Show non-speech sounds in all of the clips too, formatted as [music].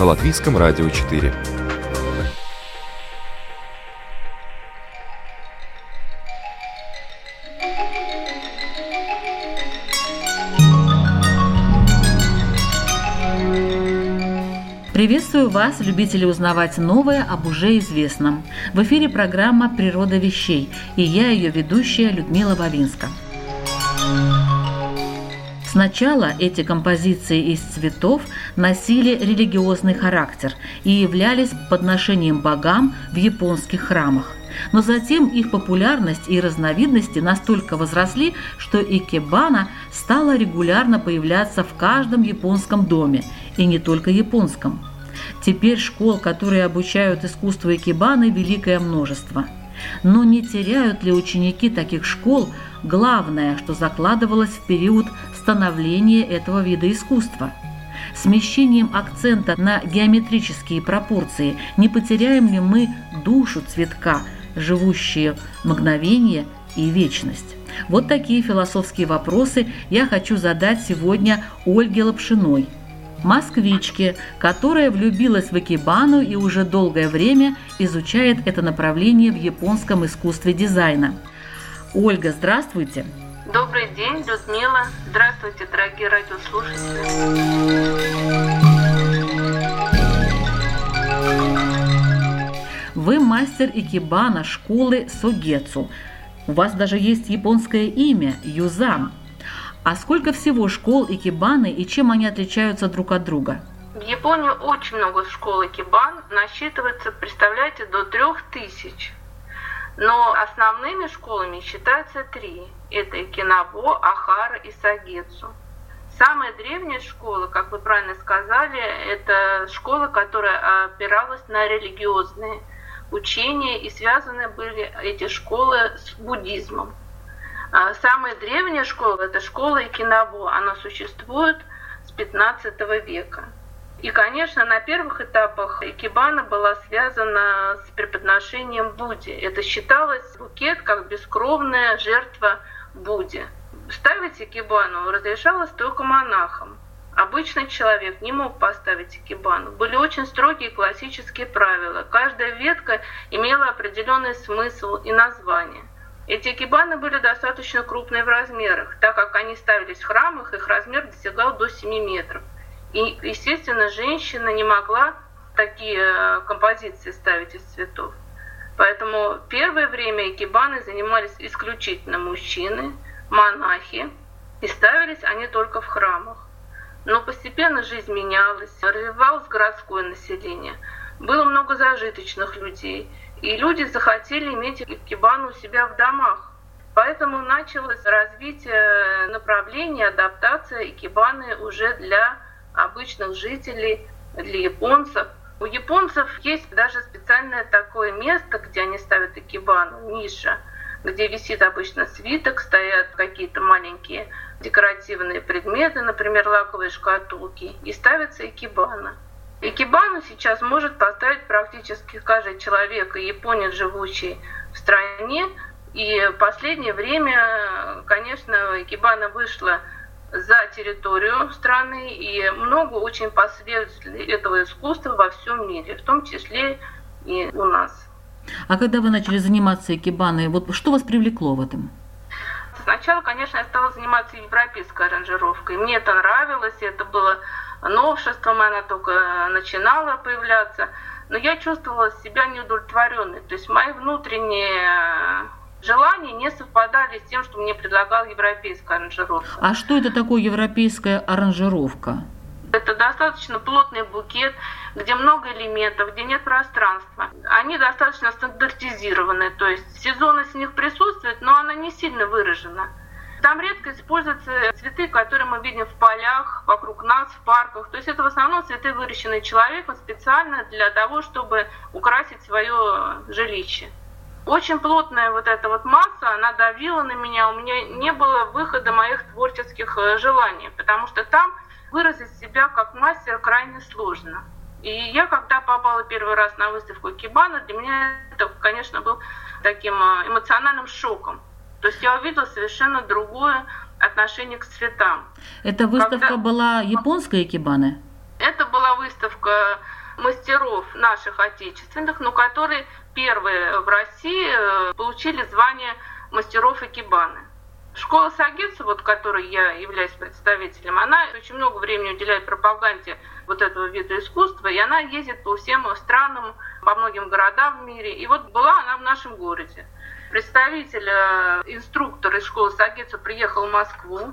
на Латвийском радио 4. Приветствую вас, любители узнавать новое об уже известном. В эфире программа «Природа вещей» и я ее ведущая Людмила Вавинска. Сначала эти композиции из цветов носили религиозный характер и являлись подношением богам в японских храмах. Но затем их популярность и разновидности настолько возросли, что икебана стала регулярно появляться в каждом японском доме, и не только японском. Теперь школ, которые обучают искусству икебаны, великое множество. Но не теряют ли ученики таких школ главное, что закладывалось в период становления этого вида искусства. Смещением акцента на геометрические пропорции не потеряем ли мы душу цветка, живущие мгновение и вечность? Вот такие философские вопросы я хочу задать сегодня Ольге Лапшиной, москвичке, которая влюбилась в экибану и уже долгое время изучает это направление в японском искусстве дизайна. Ольга, здравствуйте! Добрый день, Людмила. Здравствуйте, дорогие радиослушатели. Вы мастер икебана школы Согецу. У вас даже есть японское имя – Юзан. А сколько всего школ икебаны и чем они отличаются друг от друга? В Японии очень много школ икебан, насчитывается, представляете, до трех тысяч. Но основными школами считаются три. Это Кинабо, Ахара и Сагецу. Самая древняя школа, как вы правильно сказали, это школа, которая опиралась на религиозные учения, и связаны были эти школы с буддизмом. А самая древняя школа – это школа Икинабо. Она существует с 15 века. И, конечно, на первых этапах икебана была связана с преподношением Будде. Это считалось букет как бескровная жертва Будде. Ставить икебану разрешалось только монахам. Обычный человек не мог поставить икебану. Были очень строгие классические правила. Каждая ветка имела определенный смысл и название. Эти икебаны были достаточно крупные в размерах, так как они ставились в храмах, их размер достигал до 7 метров. И, естественно, женщина не могла такие э, композиции ставить из цветов. Поэтому первое время экибаны занимались исключительно мужчины, монахи, и ставились они только в храмах. Но постепенно жизнь менялась, развивалось городское население, было много зажиточных людей, и люди захотели иметь экибану у себя в домах. Поэтому началось развитие направления, адаптация экибаны уже для обычных жителей, для японцев. У японцев есть даже специальное такое место, где они ставят экибану, ниша, где висит обычно свиток, стоят какие-то маленькие декоративные предметы, например, лаковые шкатулки, и ставится экибана. Экибану сейчас может поставить практически каждый человек и японец, живущий в стране. И в последнее время, конечно, экибана вышла за территорию страны, и много очень последователей этого искусства во всем мире, в том числе и у нас. А когда вы начали заниматься экибаной, вот что вас привлекло в этом? Сначала, конечно, я стала заниматься европейской аранжировкой. Мне это нравилось, это было новшеством, она только начинала появляться. Но я чувствовала себя неудовлетворенной. То есть мои внутренние желания не совпадали с тем, что мне предлагала европейская аранжировка. А что это такое европейская аранжировка? Это достаточно плотный букет, где много элементов, где нет пространства. Они достаточно стандартизированы, то есть сезонность в них присутствует, но она не сильно выражена. Там редко используются цветы, которые мы видим в полях, вокруг нас, в парках. То есть это в основном цветы, выращенные человеком специально для того, чтобы украсить свое жилище. Очень плотная вот эта вот масса, она давила на меня, у меня не было выхода моих творческих э, желаний, потому что там выразить себя как мастер крайне сложно. И я, когда попала первый раз на выставку Кибана, для меня это, конечно, был таким э, эмоциональным шоком. То есть я увидела совершенно другое отношение к цветам. Эта выставка Когда... была японская Икебаны? Это была выставка мастеров наших отечественных, но которые первые в России э, получили звание мастеров Икебаны. Школа Сагитсу, вот которой я являюсь представителем, она очень много времени уделяет пропаганде вот этого вида искусства, и она ездит по всем странам, по многим городам в мире. И вот была она в нашем городе представитель, э, инструктор из школы Сагицу приехал в Москву,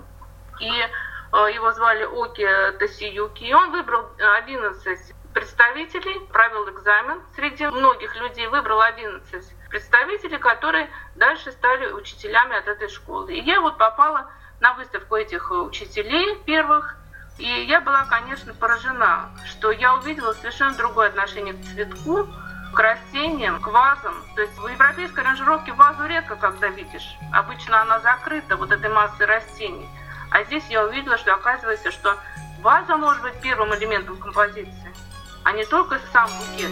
и э, его звали Оки Тасиюки, и он выбрал 11 представителей, провел экзамен среди многих людей, выбрал 11 представителей, которые дальше стали учителями от этой школы. И я вот попала на выставку этих учителей первых, и я была, конечно, поражена, что я увидела совершенно другое отношение к цветку, к растениям, к вазам. То есть в европейской аранжировке вазу редко когда видишь. Обычно она закрыта вот этой массой растений. А здесь я увидела, что оказывается, что ваза может быть первым элементом композиции, а не только сам букет.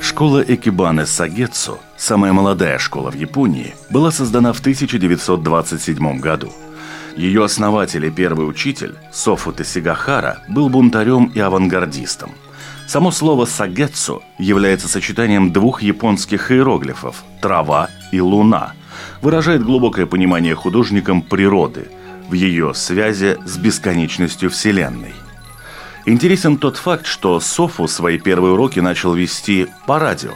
Школа Экибаны Сагетсу, самая молодая школа в Японии, была создана в 1927 году. Ее основатель и первый учитель, Софу Тесигахара, был бунтарем и авангардистом. Само слово «сагетсу» является сочетанием двух японских иероглифов «трава» и «луна», выражает глубокое понимание художником природы в ее связи с бесконечностью Вселенной – Интересен тот факт, что Софу свои первые уроки начал вести по радио.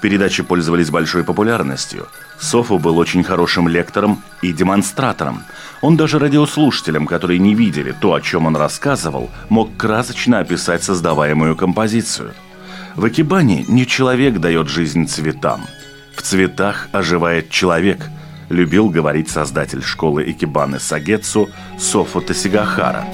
Передачи пользовались большой популярностью. Софу был очень хорошим лектором и демонстратором. Он даже радиослушателям, которые не видели то, о чем он рассказывал, мог красочно описать создаваемую композицию. В Экибане не человек дает жизнь цветам. В цветах оживает человек, любил говорить создатель школы Экибаны Сагетсу Софу Тасигахара.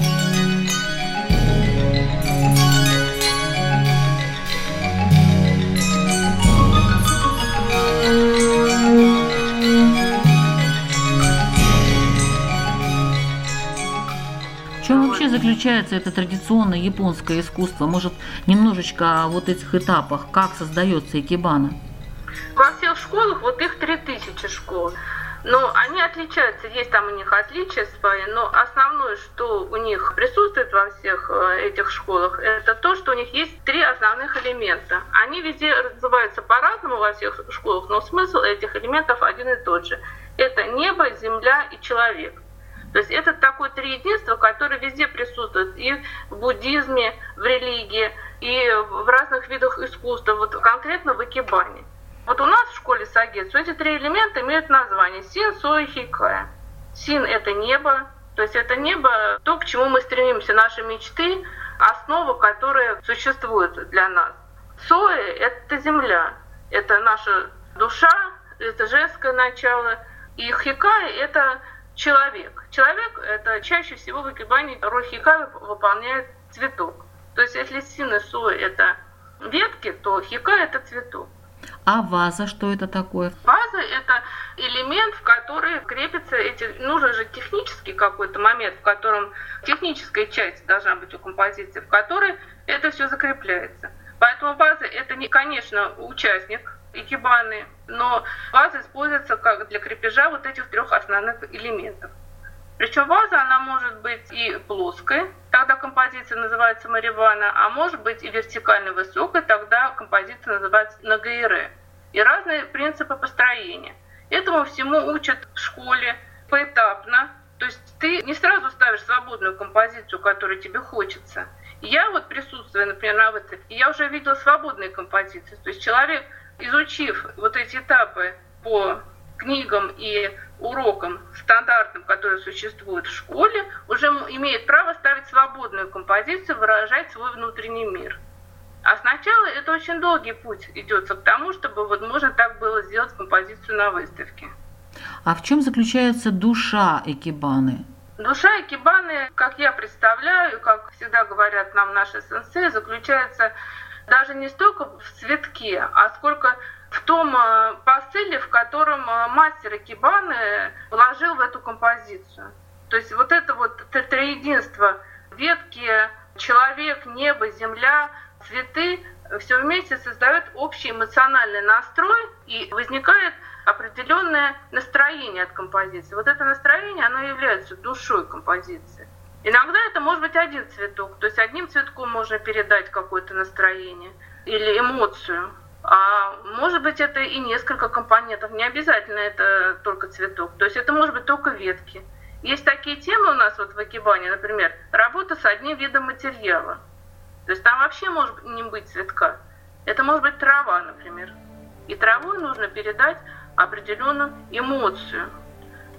Заключается это традиционное японское искусство? Может, немножечко о вот этих этапах, как создается икебана? Во всех школах, вот их 3000 школ, но они отличаются, есть там у них отличия свои, но основное, что у них присутствует во всех э, этих школах, это то, что у них есть три основных элемента. Они везде называются по-разному во всех школах, но смысл этих элементов один и тот же. Это небо, земля и человек. То есть это такое триединство, которое везде присутствует и в буддизме, в религии, и в разных видах искусства, вот конкретно в Икебане. Вот у нас в школе Сагетсу эти три элемента имеют название Син, Со и Хикая. Син – это небо, то есть это небо, то, к чему мы стремимся, наши мечты, основа, которая существует для нас. Сои – это земля, это наша душа, это женское начало. И хикай – это человек. Человек – это чаще всего в роль хикая выполняет цветок. То есть если син и суэ – это ветки, то хика – это цветок. А ваза что это такое? Ваза – это элемент, в который крепится эти... Нужен же технический какой-то момент, в котором техническая часть должна быть у композиции, в которой это все закрепляется. Поэтому ваза – это, не, конечно, участник икебаны, но ваза используется как для крепежа вот этих трех основных элементов. Причем ваза, она может быть и плоской, тогда композиция называется маривана, а может быть и вертикально высокой, тогда композиция называется нагайре. И разные принципы построения. Этому всему учат в школе поэтапно. То есть ты не сразу ставишь свободную композицию, которую тебе хочется. Я вот присутствуя, например, на выставке, я уже видела свободные композиции. То есть человек изучив вот эти этапы по книгам и урокам стандартным, которые существуют в школе, уже имеет право ставить свободную композицию, выражать свой внутренний мир. А сначала это очень долгий путь идется к тому, чтобы вот можно так было сделать композицию на выставке. А в чем заключается душа экибаны? Душа экибаны, как я представляю, как всегда говорят нам наши сенсеи, заключается даже не столько в цветке, а сколько в том э, посыле, в котором э, мастер Экибаны вложил в эту композицию. То есть вот это вот триединство ветки, человек, небо, земля, цветы все вместе создают общий эмоциональный настрой и возникает определенное настроение от композиции. Вот это настроение, оно является душой композиции. Иногда это может быть один цветок, то есть одним цветком можно передать какое-то настроение или эмоцию. А может быть это и несколько компонентов, не обязательно это только цветок, то есть это может быть только ветки. Есть такие темы у нас вот в Акибане, например, работа с одним видом материала. То есть там вообще может не быть цветка. Это может быть трава, например. И травой нужно передать определенную эмоцию.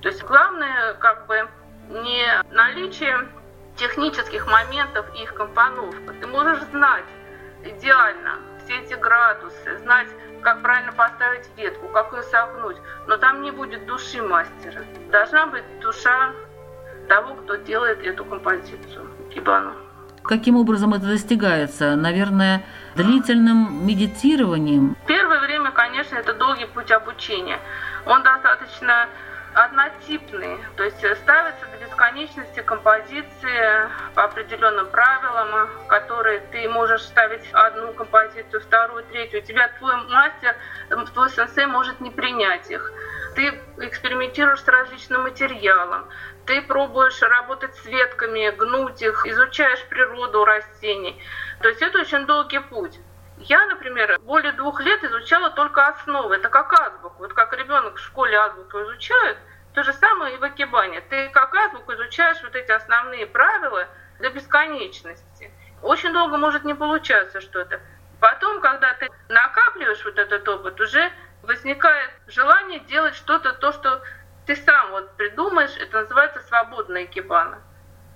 То есть главное как бы не наличие технических моментов и их компоновка. Ты можешь знать идеально все эти градусы, знать, как правильно поставить ветку, как ее согнуть, но там не будет души мастера. Должна быть душа того, кто делает эту композицию, кибану. Каким образом это достигается? Наверное, длительным медитированием? Первое время, конечно, это долгий путь обучения. Он достаточно однотипный, то есть ставится до бесконечности композиции по определенным правилам, которые ты можешь ставить одну композицию, вторую, третью. У тебя твой мастер, твой сенсей может не принять их. Ты экспериментируешь с различным материалом, ты пробуешь работать с ветками, гнуть их, изучаешь природу растений. То есть это очень долгий путь. Я, например, более двух лет изучала только основы. Это как азбуку. Вот как ребенок в школе азбуку изучает, то же самое и в Акибане. Ты как азбуку изучаешь вот эти основные правила до бесконечности. Очень долго может не получаться что-то. Потом, когда ты накапливаешь вот этот опыт, уже возникает желание делать что-то, то, что ты сам вот придумаешь, это называется свободная кибана.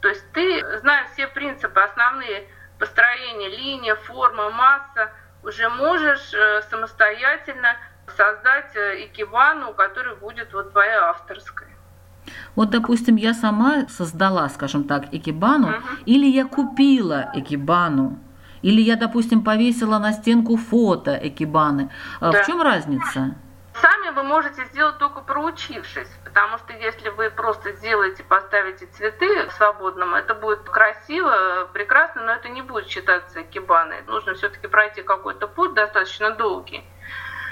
То есть ты, зная все принципы, основные построения, линия, форма, масса, уже можешь э, самостоятельно создать э, икебану, которая будет вот твоя авторская. Вот, допустим, я сама создала, скажем так, экибану, uh-huh. или я купила экибану, или я, допустим, повесила на стенку фото экибаны. А да. В чем разница? Сами вы можете сделать только проучившись, потому что если вы просто сделаете, поставите цветы свободным, это будет красиво, прекрасно, но это не будет считаться экибаной. Нужно все-таки пройти какой-то путь достаточно долгий.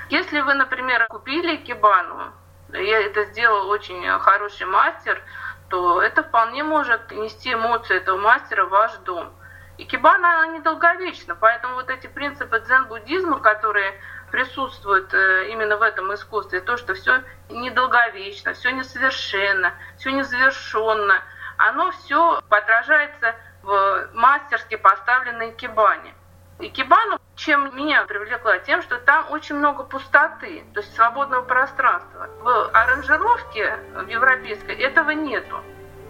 Если вы, например, купили кибану, и это сделал очень хороший мастер, то это вполне может нести эмоции этого мастера в ваш дом. И кибана, она недолговечна, поэтому вот эти принципы дзен-буддизма, которые присутствуют э, именно в этом искусстве, то, что все недолговечно, все несовершенно, все незавершенно, оно все отражается в мастерски поставленной кибане. И кибану чем меня привлекла? Тем, что там очень много пустоты, то есть свободного пространства. В аранжировке в европейской этого нету.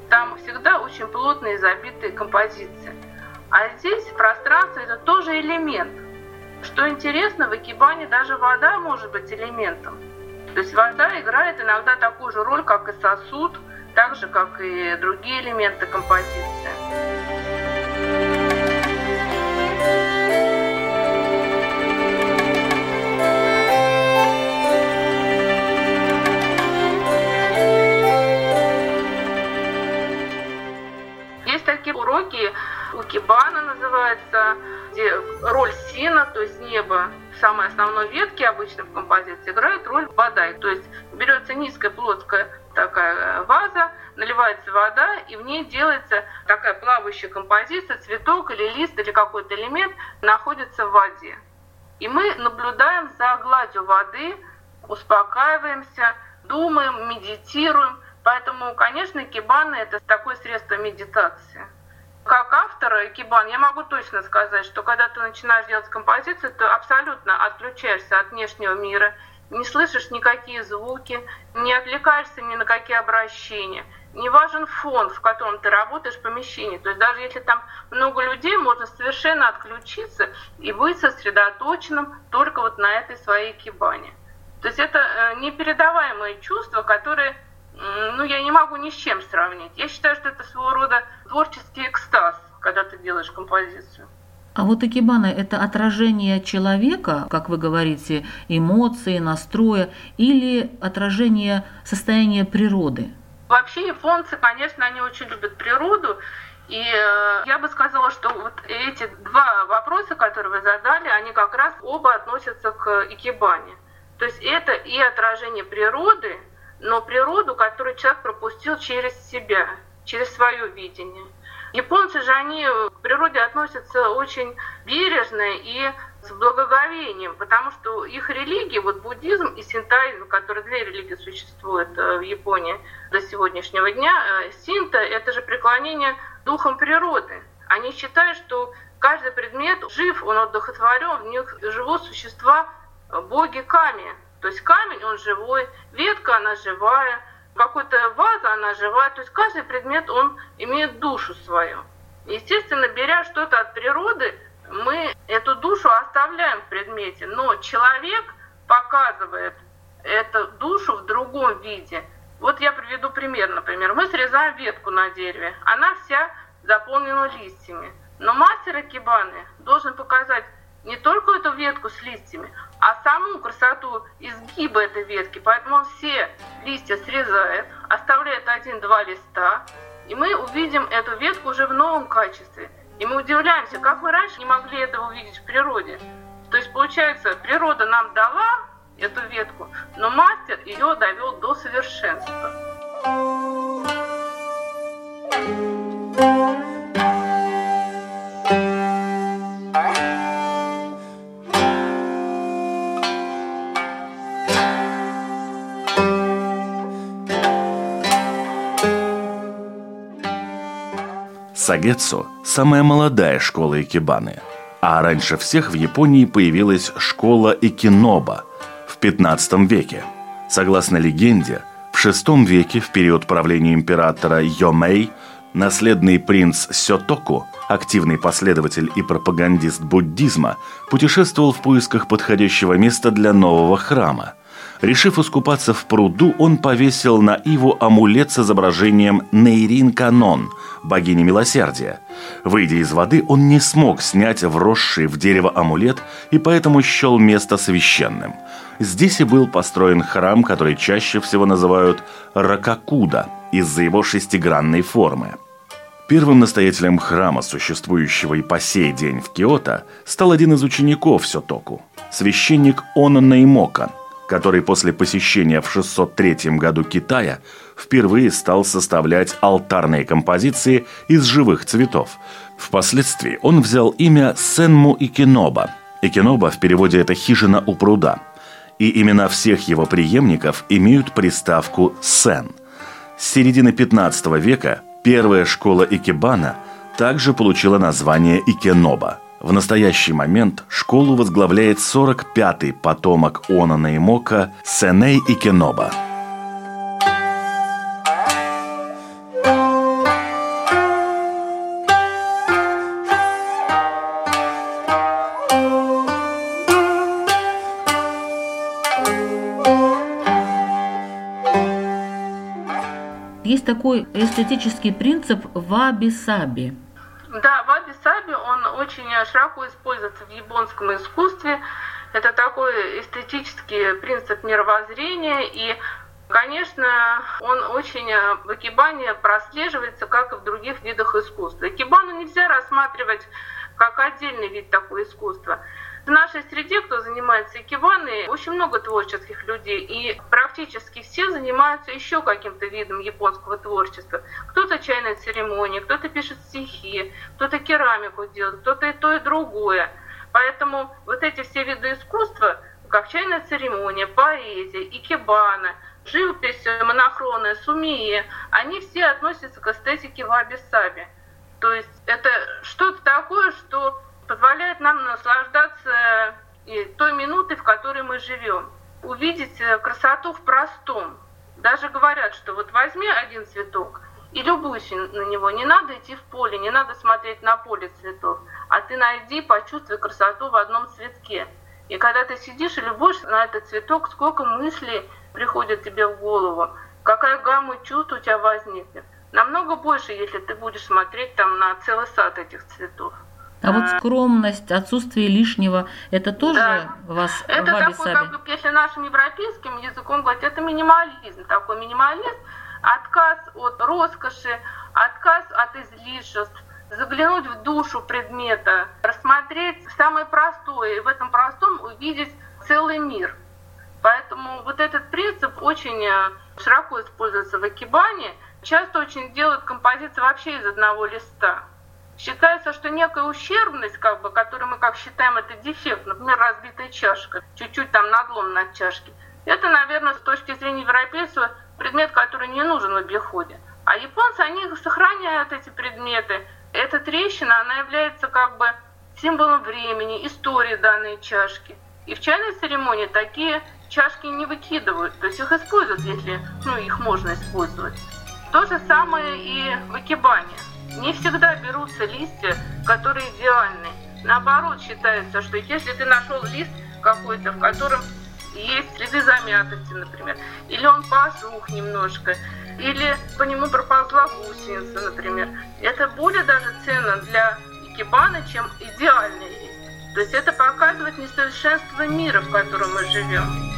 Там всегда очень плотные забитые композиции. А здесь пространство это тоже элемент. Что интересно, в Экибане даже вода может быть элементом. То есть вода играет иногда такую же роль, как и сосуд, так же, как и другие элементы композиции. уроки у Кибана называется, где роль сина, то есть неба, самой основной ветки обычно в композиции играет роль вода. То есть берется низкая плоская такая ваза, наливается вода, и в ней делается такая плавающая композиция, цветок или лист или какой-то элемент находится в воде. И мы наблюдаем за гладью воды, успокаиваемся, думаем, медитируем. Поэтому, конечно, кибаны – это такое средство медитации. Как автор Кибан, я могу точно сказать, что когда ты начинаешь делать композицию, ты абсолютно отключаешься от внешнего мира, не слышишь никакие звуки, не отвлекаешься ни на какие обращения. Не важен фон, в котором ты работаешь в помещении. То есть даже если там много людей, можно совершенно отключиться и быть сосредоточенным только вот на этой своей кибане. То есть это э, непередаваемые чувства, которые ну, я не могу ни с чем сравнить. Я считаю, что это своего рода творческий экстаз, когда ты делаешь композицию. А вот икебана – это отражение человека, как вы говорите, эмоции, настроя, или отражение состояния природы? Вообще японцы, конечно, они очень любят природу, и э, я бы сказала, что вот эти два вопроса, которые вы задали, они как раз оба относятся к икебане. То есть это и отражение природы, но природу, которую человек пропустил через себя, через свое видение. Японцы же, они к природе относятся очень бережно и с благоговением, потому что их религии, вот буддизм и синтоизм, которые две религии существуют э, в Японии до сегодняшнего дня, э, синто – это же преклонение духом природы. Они считают, что каждый предмет жив, он одухотворен, в них живут существа, э, боги Ками. То есть камень, он живой, ветка, она живая – какой-то ваза, она живая. То есть каждый предмет, он имеет душу свою. Естественно, беря что-то от природы, мы эту душу оставляем в предмете, но человек показывает эту душу в другом виде. Вот я приведу пример, например. Мы срезаем ветку на дереве, она вся заполнена листьями. Но мастер Акибаны должен показать не только эту ветку с листьями, а саму красоту изгиба этой ветки. Поэтому он все листья срезает, оставляет один-два листа, и мы увидим эту ветку уже в новом качестве. И мы удивляемся, как мы раньше не могли этого увидеть в природе. То есть, получается, природа нам дала эту ветку, но мастер ее довел до совершенства. Сагетсу – самая молодая школа икебаны, а раньше всех в Японии появилась школа икиноба в 15 веке. Согласно легенде, в VI веке, в период правления императора Йомей, наследный принц Сётоку, активный последователь и пропагандист буддизма, путешествовал в поисках подходящего места для нового храма – Решив искупаться в пруду, он повесил на Иву амулет с изображением Нейрин Канон, богини милосердия. Выйдя из воды, он не смог снять вросший в дерево амулет и поэтому счел место священным. Здесь и был построен храм, который чаще всего называют Ракакуда из-за его шестигранной формы. Первым настоятелем храма, существующего и по сей день в Киото, стал один из учеников Сётоку – священник Оно Неймока – который после посещения в 603 году Китая впервые стал составлять алтарные композиции из живых цветов. Впоследствии он взял имя Сенму Икиноба. Икиноба в переводе это «хижина у пруда». И имена всех его преемников имеют приставку «сен». С середины 15 века первая школа Икебана также получила название Икеноба – в настоящий момент школу возглавляет 45-й потомок Онана и Мока Сеней Икеноба. Есть такой эстетический принцип ваби-саби – широко используется в японском искусстве. Это такой эстетический принцип мировоззрения, и, конечно, он очень в экибане прослеживается, как и в других видах искусства. Экибану нельзя рассматривать как отдельный вид такого искусства. В нашей среде, кто занимается икебаной, очень много творческих людей, и практически все занимаются еще каким-то видом японского творчества. Кто-то чайная церемония, кто-то пишет стихи, кто-то керамику делает, кто-то и то, и другое. Поэтому вот эти все виды искусства, как чайная церемония, поэзия, икебана, живопись монохронная, сумия, они все относятся к эстетике ваби-саби. То есть это что-то такое, что позволяет нам наслаждаться и той минутой, в которой мы живем. увидеть э, красоту в простом. Даже говорят, что вот возьми один цветок и любуйся на него. Не надо идти в поле, не надо смотреть на поле цветов, а ты найди, почувствуй красоту в одном цветке. И когда ты сидишь и любуешься на этот цветок, сколько мыслей приходит тебе в голову, какая гамма чувств у тебя возникнет. Намного больше, если ты будешь смотреть там на целый сад этих цветов. А вот скромность, отсутствие лишнего, это тоже да. вас Это такой, как бы, если нашим европейским языком говорить, это минимализм, такой минимализм, отказ от роскоши, отказ от излишеств, заглянуть в душу предмета, рассмотреть самое простое, и в этом простом увидеть целый мир. Поэтому вот этот принцип очень э, широко используется в Акибане. Часто очень делают композиции вообще из одного листа. Считается, что некая ущербность, как бы, которую мы как считаем, это дефект, например, разбитая чашка, чуть-чуть там надлом на чашке. Это, наверное, с точки зрения европейцев предмет, который не нужен в обиходе. А японцы, они сохраняют эти предметы. Эта трещина, она является как бы символом времени, истории данной чашки. И в чайной церемонии такие чашки не выкидывают, то есть их используют, если ну, их можно использовать. То же самое и в экибане. Не всегда берутся листья, которые идеальны. Наоборот, считается, что если ты нашел лист какой-то, в котором есть следы замятости, например, или он посух немножко, или по нему проползла гусеница, например, это более даже ценно для икебана, чем идеальный лист. То есть это показывает несовершенство мира, в котором мы живем.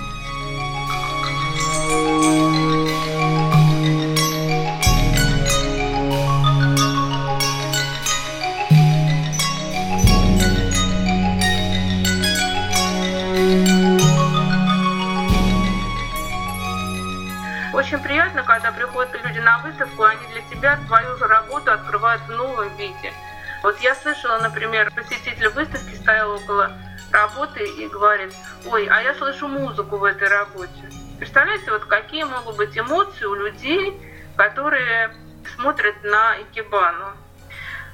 Приходят люди на выставку, они для тебя твою же работу открывают в новом виде. Вот я слышала, например, посетитель выставки стоял около работы и говорит, ой, а я слышу музыку в этой работе. Представляете, вот какие могут быть эмоции у людей, которые смотрят на икебану.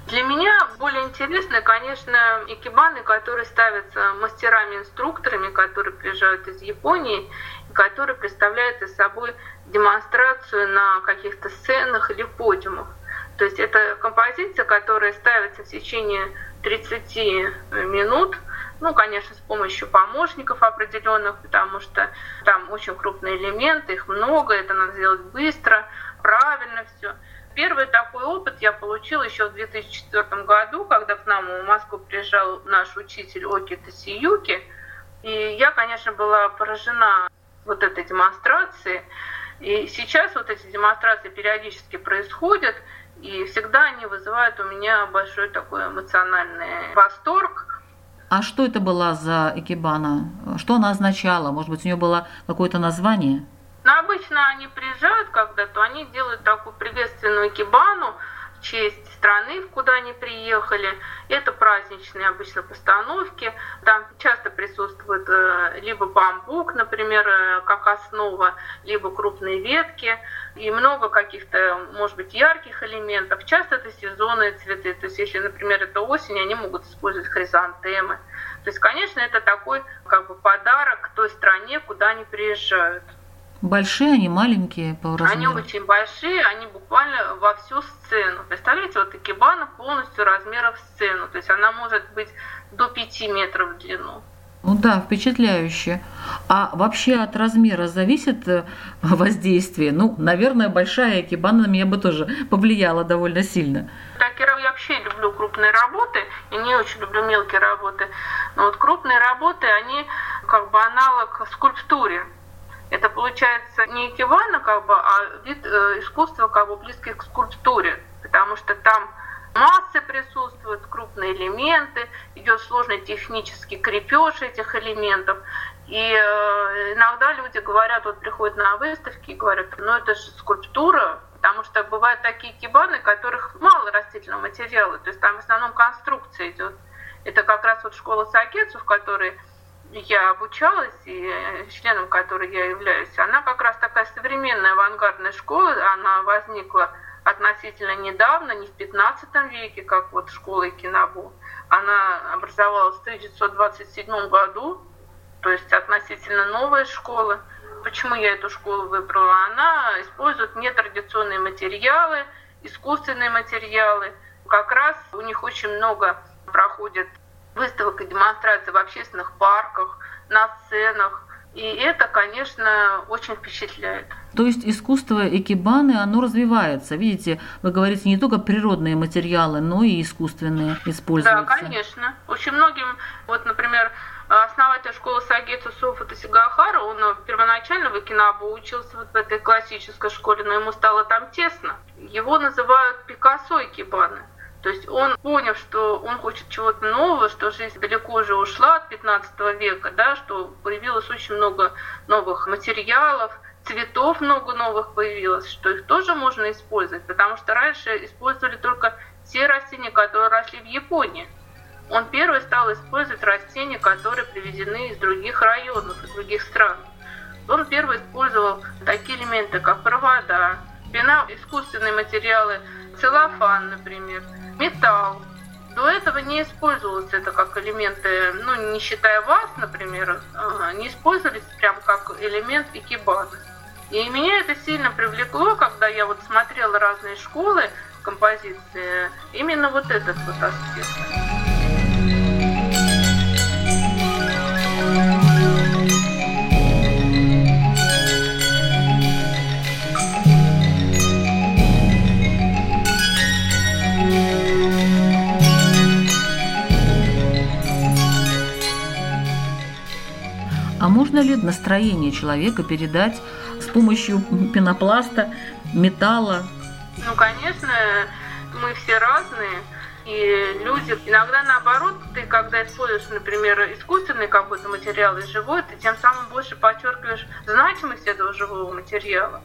Для меня более интересны, конечно, икебаны, которые ставятся мастерами-инструкторами, которые приезжают из Японии, которые представляют из собой демонстрацию на каких-то сценах или подиумах. То есть это композиция, которая ставится в течение 30 минут, ну, конечно, с помощью помощников определенных, потому что там очень крупные элементы, их много, это надо сделать быстро, правильно все. Первый такой опыт я получила еще в 2004 году, когда к нам в Москву приезжал наш учитель Оки Тасиюки. И я, конечно, была поражена вот этой демонстрацией. И сейчас вот эти демонстрации периодически происходят, и всегда они вызывают у меня большой такой эмоциональный восторг. А что это была за экибана? Что она означала? Может быть, у нее было какое-то название? Но обычно они приезжают когда-то, они делают такую приветственную экибану, честь страны, куда они приехали. Это праздничные обычно постановки. Там часто присутствует э, либо бамбук, например, э, как основа, либо крупные ветки. И много каких-то, может быть, ярких элементов. Часто это сезонные цветы. То есть, если, например, это осень, они могут использовать хризантемы. То есть, конечно, это такой как бы подарок той стране, куда они приезжают. Большие они, маленькие по размеру? Они очень большие, они буквально во всю сцену. Представляете, вот икебана полностью размеров сцену. То есть она может быть до 5 метров в длину. Ну да, впечатляюще. А вообще от размера зависит э, [laughs] воздействие? Ну, наверное, большая экибана на меня бы тоже повлияла довольно сильно. Так, я вообще люблю крупные работы и не очень люблю мелкие работы. Но вот крупные работы, они как бы аналог скульптуре. Это получается не икебана, как бы, а вид э, искусства как бы близкий к скульптуре, потому что там массы присутствуют, крупные элементы, идет сложный технический крепеж этих элементов. И э, иногда люди говорят, вот приходят на выставки и говорят, ну это же скульптура, потому что бывают такие кибаны, которых мало растительного материала, то есть там в основном конструкция идет. Это как раз вот школа Сакетсу, в которой я обучалась, и э, членом которой я являюсь, она как раз такая современная авангардная школа, она возникла относительно недавно, не в 15 веке, как вот школа Кинабу. Она образовалась в 1927 году, то есть относительно новая школа. Почему я эту школу выбрала? Она использует нетрадиционные материалы, искусственные материалы. Как раз у них очень много проходит выставок и демонстраций в общественных парках, на сценах. И это, конечно, очень впечатляет. То есть искусство экибаны, оно развивается. Видите, вы говорите не только природные материалы, но и искусственные используются. Да, конечно. Очень многим, вот, например, основатель школы Сагетсу Софа Тасигахара, он первоначально в Окинабу учился вот в этой классической школе, но ему стало там тесно. Его называют Пикассо Экибаны. То есть он понял, что он хочет чего-то нового, что жизнь далеко уже ушла от 15 века, да, что появилось очень много новых материалов, цветов много новых появилось, что их тоже можно использовать, потому что раньше использовали только те растения, которые росли в Японии. Он первый стал использовать растения, которые привезены из других районов, из других стран. Он первый использовал такие элементы, как провода, пена, искусственные материалы, целлофан, например, металл. До этого не использовалось это как элементы, ну, не считая вас, например, а, не использовались прям как элемент икебаны. И меня это сильно привлекло, когда я вот смотрела разные школы композиции, именно вот этот вот аспект. Настроение человека передать с помощью пенопласта, металла? Ну, конечно, мы все разные. И люди, иногда наоборот, ты когда используешь, например, искусственный какой-то материал и живой, ты тем самым больше подчеркиваешь значимость этого живого материала.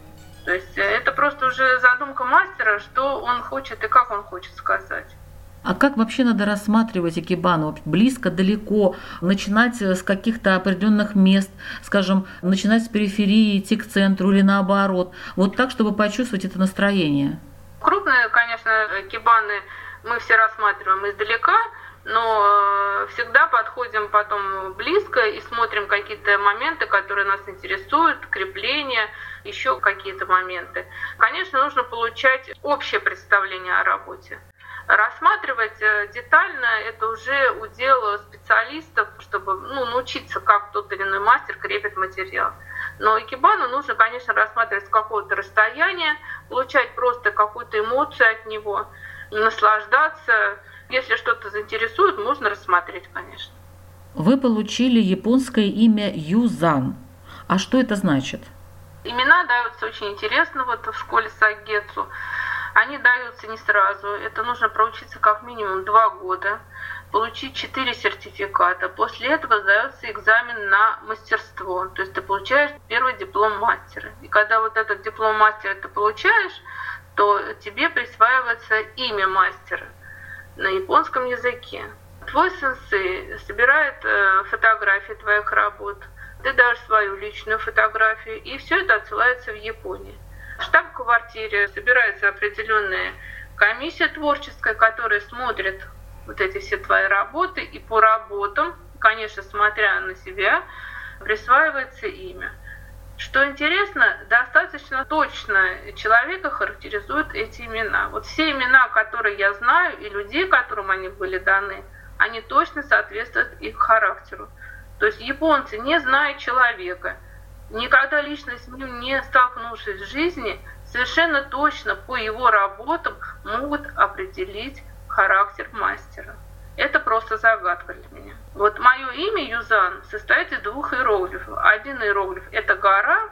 То есть это просто уже задумка мастера, что он хочет и как он хочет сказать. А как вообще надо рассматривать экибану? Близко, далеко, начинать с каких-то определенных мест, скажем, начинать с периферии, идти к центру или наоборот. Вот так, чтобы почувствовать это настроение. Крупные, конечно, экибаны мы все рассматриваем издалека, но э, всегда подходим потом близко и смотрим какие-то моменты, которые нас интересуют, крепления, еще какие-то моменты. Конечно, нужно получать общее представление о работе. Рассматривать э, детально это уже удел специалистов, чтобы ну, научиться, как тот или иной мастер крепит материал. Но икебану нужно, конечно, рассматривать с какого-то расстояния, получать просто какую-то эмоцию от него, наслаждаться. Если что-то заинтересует, можно рассмотреть, конечно. Вы получили японское имя Юзан. А что это значит? Имена даются очень интересно вот в школе Сагетсу. Они даются не сразу. Это нужно проучиться как минимум два года, получить четыре сертификата. После этого сдается экзамен на мастерство. То есть ты получаешь первый диплом мастера. И когда вот этот диплом мастера ты получаешь, то тебе присваивается имя мастера на японском языке. Твой сенсей собирает э, фотографии твоих работ, ты дашь свою личную фотографию, и все это отсылается в Японию. В штаб-квартире собирается определенная комиссия творческая, которая смотрит вот эти все твои работы, и по работам, конечно, смотря на себя, присваивается имя. Что интересно, достаточно точно человека характеризуют эти имена. Вот все имена, которые я знаю, и людей, которым они были даны, они точно соответствуют их характеру. То есть японцы, не зная человека – никогда лично с ним не столкнувшись в жизни, совершенно точно по его работам могут определить характер мастера. Это просто загадка для меня. Вот мое имя Юзан состоит из двух иероглифов. Один иероглиф – это гора,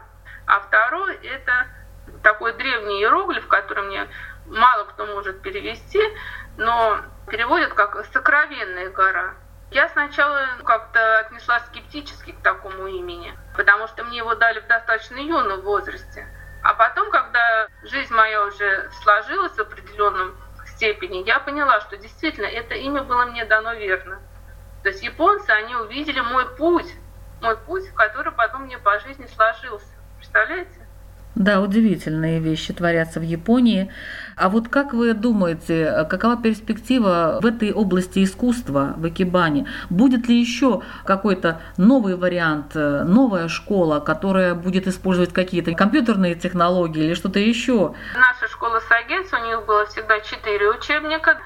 а второй – это такой древний иероглиф, который мне мало кто может перевести, но переводят как «сокровенная гора». Я сначала как-то отнеслась скептически к такому имени, потому что мне его дали в достаточно юном возрасте. А потом, когда жизнь моя уже сложилась в определенном степени, я поняла, что действительно это имя было мне дано верно. То есть японцы, они увидели мой путь, мой путь, который потом мне по жизни сложился. Представляете? Да, удивительные вещи творятся в Японии. А вот как вы думаете, какова перспектива в этой области искусства в Экибане? Будет ли еще какой-то новый вариант, новая школа, которая будет использовать какие-то компьютерные технологии или что-то еще? Наша школа Сагец, у них было всегда четыре учебника,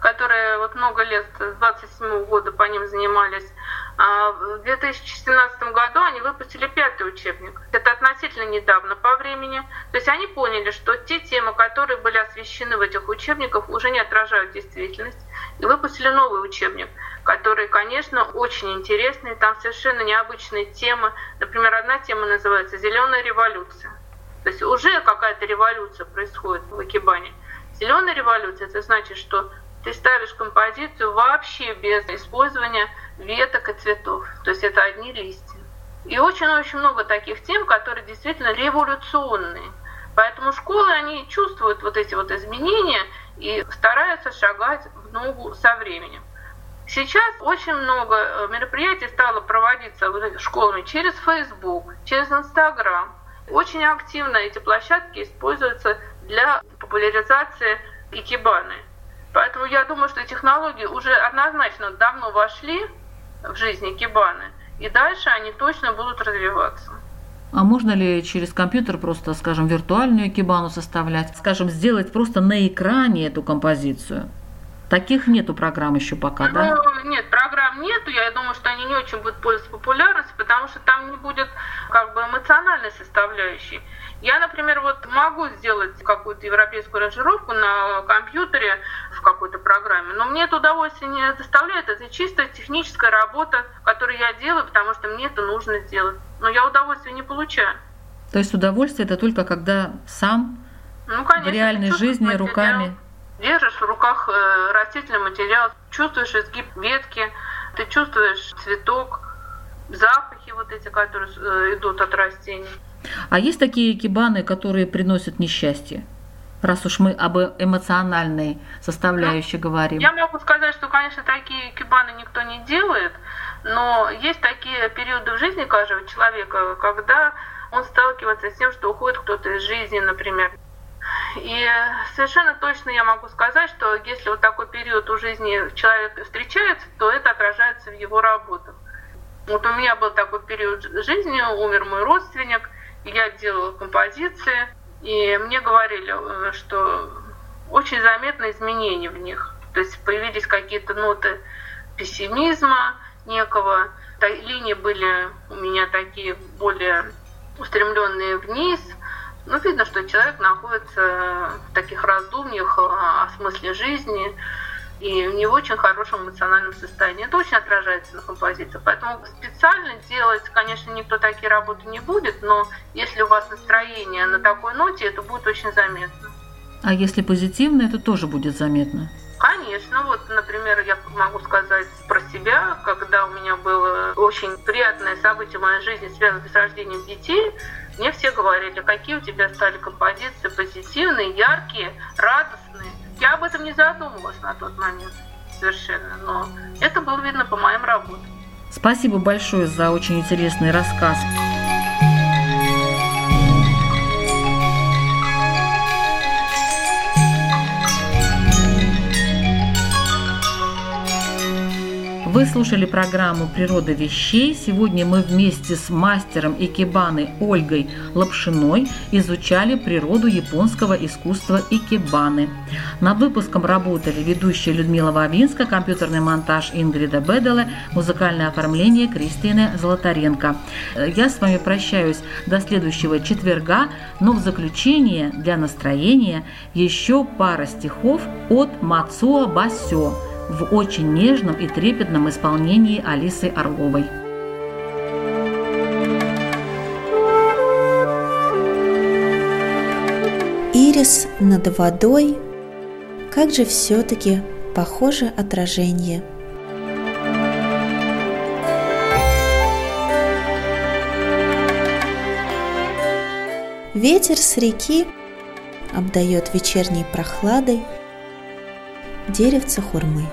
которые вот много лет, с 27 года по ним занимались. А в 2017 году они выпустили пятый учебник. Это относительно недавно по времени. То есть они поняли, что те темы, которые были освещены в этих учебниках, уже не отражают действительность. И выпустили новый учебник, который, конечно, очень интересный. Там совершенно необычные темы. Например, одна тема называется «Зеленая революция». То есть уже какая-то революция происходит в Акибане. Зеленая революция – это значит, что ты ставишь композицию вообще без использования веток и цветов. То есть это одни листья. И очень-очень много таких тем, которые действительно революционные. Поэтому школы, они чувствуют вот эти вот изменения и стараются шагать в ногу со временем. Сейчас очень много э, мероприятий стало проводиться школами через Facebook, через Instagram. Очень активно эти площадки используются для популяризации икебаны. Поэтому я думаю, что технологии уже однозначно давно вошли в жизнь Кибаны, и дальше они точно будут развиваться. А можно ли через компьютер просто, скажем, виртуальную кибану составлять, скажем, сделать просто на экране эту композицию? Таких нету программ еще пока, ну, да? Нет, программ нету. Я думаю, что они не очень будут пользоваться популярностью, потому что там не будет как бы эмоциональной составляющей. Я, например, вот могу сделать какую-то европейскую ранжировку на компьютере в какой-то программе, но мне это удовольствие не доставляет. Это чисто техническая работа, которую я делаю, потому что мне это нужно сделать. Но я удовольствие не получаю. То есть удовольствие это только когда сам ну, конечно, в реальной жизни руками держишь в руках э, растительный материал, чувствуешь изгиб ветки, ты чувствуешь цветок, запахи вот эти, которые э, идут от растений. А есть такие кибаны, которые приносят несчастье? Раз уж мы об эмоциональной составляющей ну, говорим. Я могу сказать, что, конечно, такие кибаны никто не делает, но есть такие периоды в жизни каждого человека, когда он сталкивается с тем, что уходит кто-то из жизни, например. И совершенно точно я могу сказать, что если вот такой период у жизни человека встречается, то это отражается в его работах. Вот у меня был такой период жизни, умер мой родственник, я делала композиции, и мне говорили, э, что очень заметно изменения в них. То есть появились какие-то ноты пессимизма некого, линии были у меня такие более устремленные вниз. Ну, видно, что человек находится в таких раздумьях о смысле жизни, и в не очень хорошем эмоциональном состоянии. Это очень отражается на композиции. Поэтому специально делать, конечно, никто такие работы не будет, но если у вас настроение на такой ноте, это будет очень заметно. А если позитивно, это тоже будет заметно? Конечно, вот, например, я могу сказать про себя, когда у меня было очень приятное событие в моей жизни, связанное с рождением детей, мне все говорили, какие у тебя стали композиции позитивные, яркие, радостные. Я об этом не задумывалась на тот момент совершенно, но это было видно по моим работам. Спасибо большое за очень интересный рассказ. Вы слушали программу «Природа вещей». Сегодня мы вместе с мастером икебаны Ольгой Лапшиной изучали природу японского искусства икебаны. Над выпуском работали ведущая Людмила Вавинска, компьютерный монтаж Ингрида Беделе, музыкальное оформление Кристины Золотаренко. Я с вами прощаюсь до следующего четверга, но в заключение для настроения еще пара стихов от Мацуа Басё в очень нежном и трепетном исполнении Алисы Орловой. Ирис над водой, как же все-таки похоже отражение. Ветер с реки обдает вечерней прохладой – деревце хурмы.